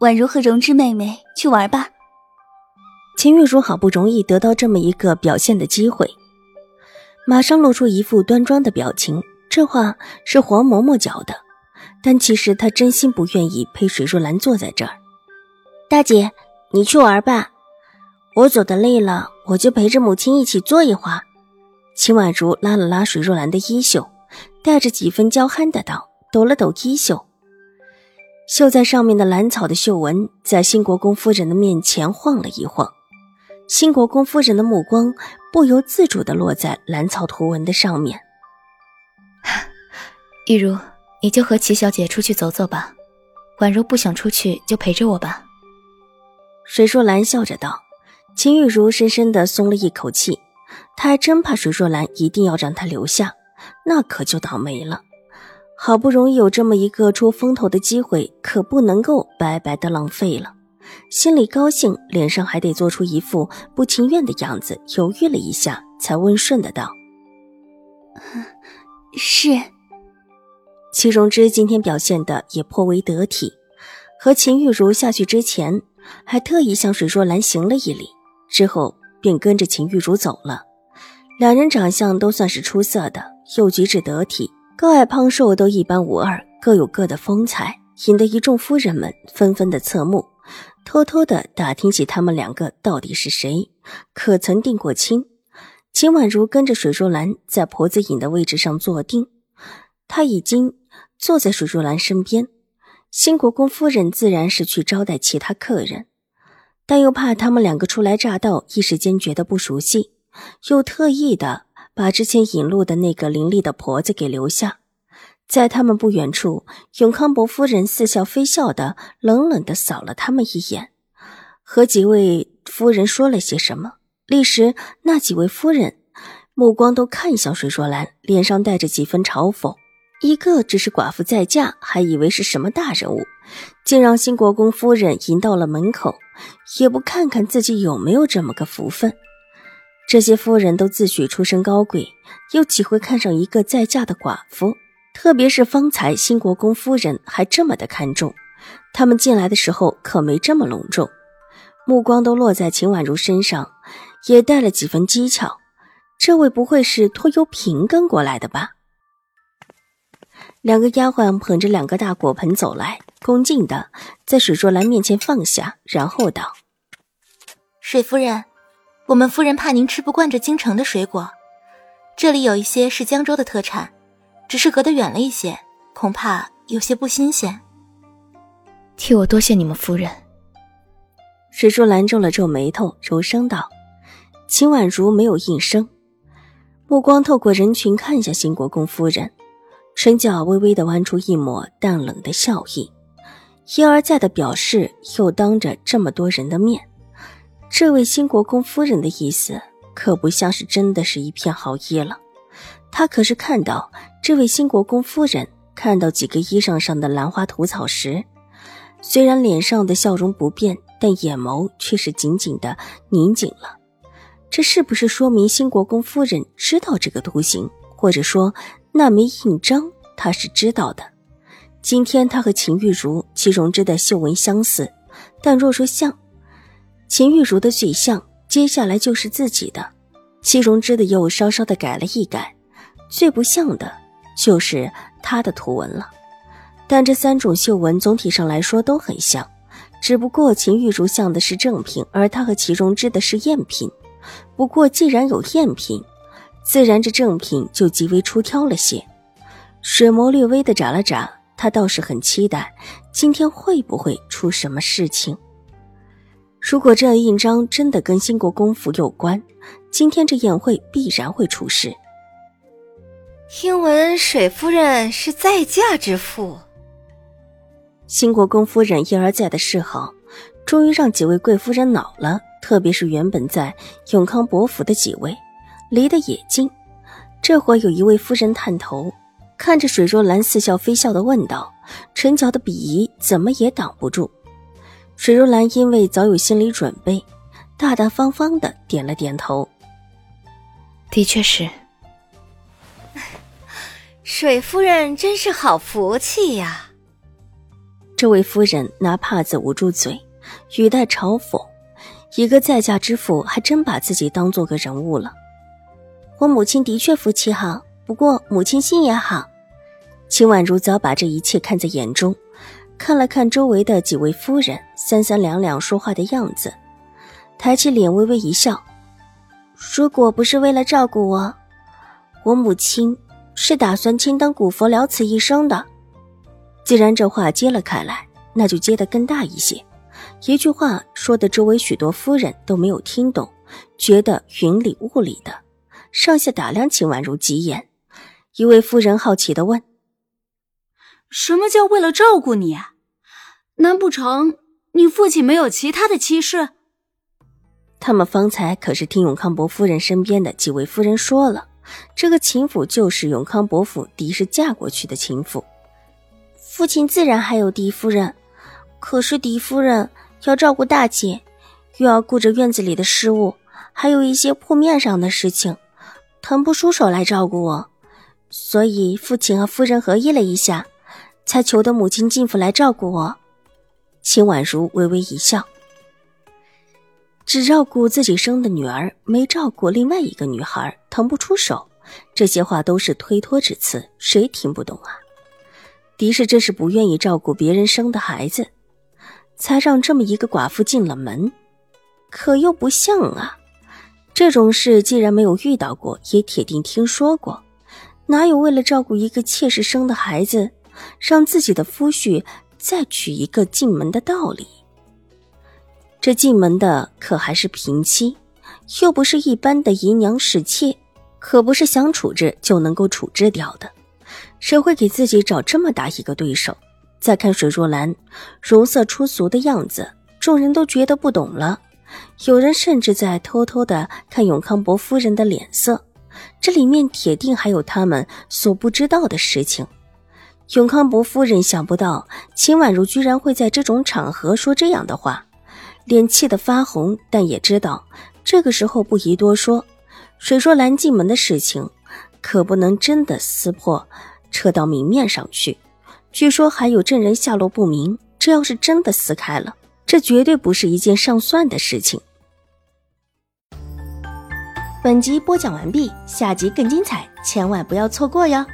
宛如和荣之妹妹去玩吧。秦玉茹好不容易得到这么一个表现的机会，马上露出一副端庄的表情。这话是黄嬷嬷教的，但其实她真心不愿意陪水若兰坐在这儿。大姐，你去玩吧，我走的累了，我就陪着母亲一起坐一会儿。秦婉如拉了拉水若兰的衣袖，带着几分娇憨的道，抖了抖衣袖。绣在上面的兰草的绣纹，在新国公夫人的面前晃了一晃，新国公夫人的目光不由自主地落在兰草图文的上面。玉茹，你就和齐小姐出去走走吧，宛如不想出去，就陪着我吧。水若兰笑着道。秦玉茹深深地松了一口气，她还真怕水若兰一定要让她留下，那可就倒霉了。好不容易有这么一个出风头的机会，可不能够白白的浪费了。心里高兴，脸上还得做出一副不情愿的样子，犹豫了一下，才温顺的道：“是。”齐荣之今天表现的也颇为得体，和秦玉茹下去之前，还特意向水若兰行了一礼，之后便跟着秦玉茹走了。两人长相都算是出色的，又举止得体。高矮胖瘦都一般无二，各有各的风采，引得一众夫人们纷纷的侧目，偷偷的打听起他们两个到底是谁，可曾定过亲。秦婉如跟着水若兰在婆子引的位置上坐定，她已经坐在水若兰身边。新国公夫人自然是去招待其他客人，但又怕他们两个初来乍到，一时间觉得不熟悉，又特意的。把之前引路的那个伶俐的婆子给留下，在他们不远处，永康伯夫人似笑非笑的冷冷的扫了他们一眼，和几位夫人说了些什么。立时，那几位夫人目光都看向水若兰，脸上带着几分嘲讽。一个只是寡妇再嫁，还以为是什么大人物，竟让新国公夫人迎到了门口，也不看看自己有没有这么个福分。这些夫人都自诩出身高贵，又岂会看上一个再嫁的寡妇？特别是方才新国公夫人还这么的看重，他们进来的时候可没这么隆重，目光都落在秦婉如身上，也带了几分讥诮。这位不会是托幽嫔跟过来的吧？两个丫鬟捧着两个大果盆走来，恭敬的在水若兰面前放下，然后道：“水夫人。”我们夫人怕您吃不惯这京城的水果，这里有一些是江州的特产，只是隔得远了一些，恐怕有些不新鲜。替我多谢你们夫人。水珠兰皱了皱眉头，柔声道：“秦婉如没有应声，目光透过人群看向新国公夫人，唇角微微的弯出一抹淡冷的笑意，一而再的表示，又当着这么多人的面。”这位新国公夫人的意思，可不像是真的是一片好意了。他可是看到这位新国公夫人看到几个衣裳上的兰花吐草时，虽然脸上的笑容不变，但眼眸却是紧紧的拧紧了。这是不是说明新国公夫人知道这个图形，或者说那枚印章他是知道的？今天他和秦玉茹、齐荣之的绣纹相似，但若说像。秦玉茹的最像，接下来就是自己的。戚荣之的又稍稍的改了一改，最不像的就是他的图文了。但这三种绣纹总体上来说都很像，只不过秦玉茹像的是正品，而他和齐荣之的是赝品。不过既然有赝品，自然这正品就极为出挑了些。水眸略微的眨了眨，他倒是很期待今天会不会出什么事情。如果这印章真的跟新国公府有关，今天这宴会必然会出事。听闻水夫人是再嫁之妇，新国公夫人一而再的示好，终于让几位贵夫人恼了。特别是原本在永康伯府的几位，离得也近。这会有一位夫人探头，看着水若兰，似笑非笑的问道：“陈角的鄙夷怎么也挡不住。”水若兰因为早有心理准备，大大方方的点了点头。的确是。水夫人真是好福气呀！这位夫人拿帕子捂住嘴，语带嘲讽。一个在嫁之妇，还真把自己当做个人物了。我母亲的确福气好，不过母亲心也好。秦婉如早把这一切看在眼中，看了看周围的几位夫人三三两两说话的样子，抬起脸微微一笑。如果不是为了照顾我，我母亲是打算亲当古佛了此一生的。既然这话揭了开来，那就揭得更大一些。一句话说的，周围许多夫人都没有听懂，觉得云里雾里的，上下打量秦婉如几眼。一位夫人好奇的问：“什么叫为了照顾你？难不成你父亲没有其他的妻室？”他们方才可是听永康伯夫人身边的几位夫人说了，这个秦府就是永康伯府嫡氏嫁过去的秦府。父亲自然还有嫡夫人，可是嫡夫人。要照顾大姐，又要顾着院子里的事务，还有一些铺面上的事情，腾不出手来照顾我，所以父亲和夫人合议了一下，才求得母亲进府来照顾我。秦婉如微微一笑，只照顾自己生的女儿，没照顾另外一个女孩，腾不出手，这些话都是推脱之词，谁听不懂啊？狄氏这是不愿意照顾别人生的孩子。才让这么一个寡妇进了门，可又不像啊！这种事既然没有遇到过，也铁定听说过。哪有为了照顾一个妾室生的孩子，让自己的夫婿再娶一个进门的道理？这进门的可还是平妻，又不是一般的姨娘侍妾，可不是想处置就能够处置掉的。谁会给自己找这么大一个对手？再看水若兰容色出俗的样子，众人都觉得不懂了。有人甚至在偷偷的看永康伯夫人的脸色，这里面铁定还有他们所不知道的事情。永康伯夫人想不到秦婉如居然会在这种场合说这样的话，脸气得发红，但也知道这个时候不宜多说。水若兰进门的事情，可不能真的撕破，扯到明面上去。据说还有证人下落不明，这要是真的撕开了，这绝对不是一件上算的事情。本集播讲完毕，下集更精彩，千万不要错过哟。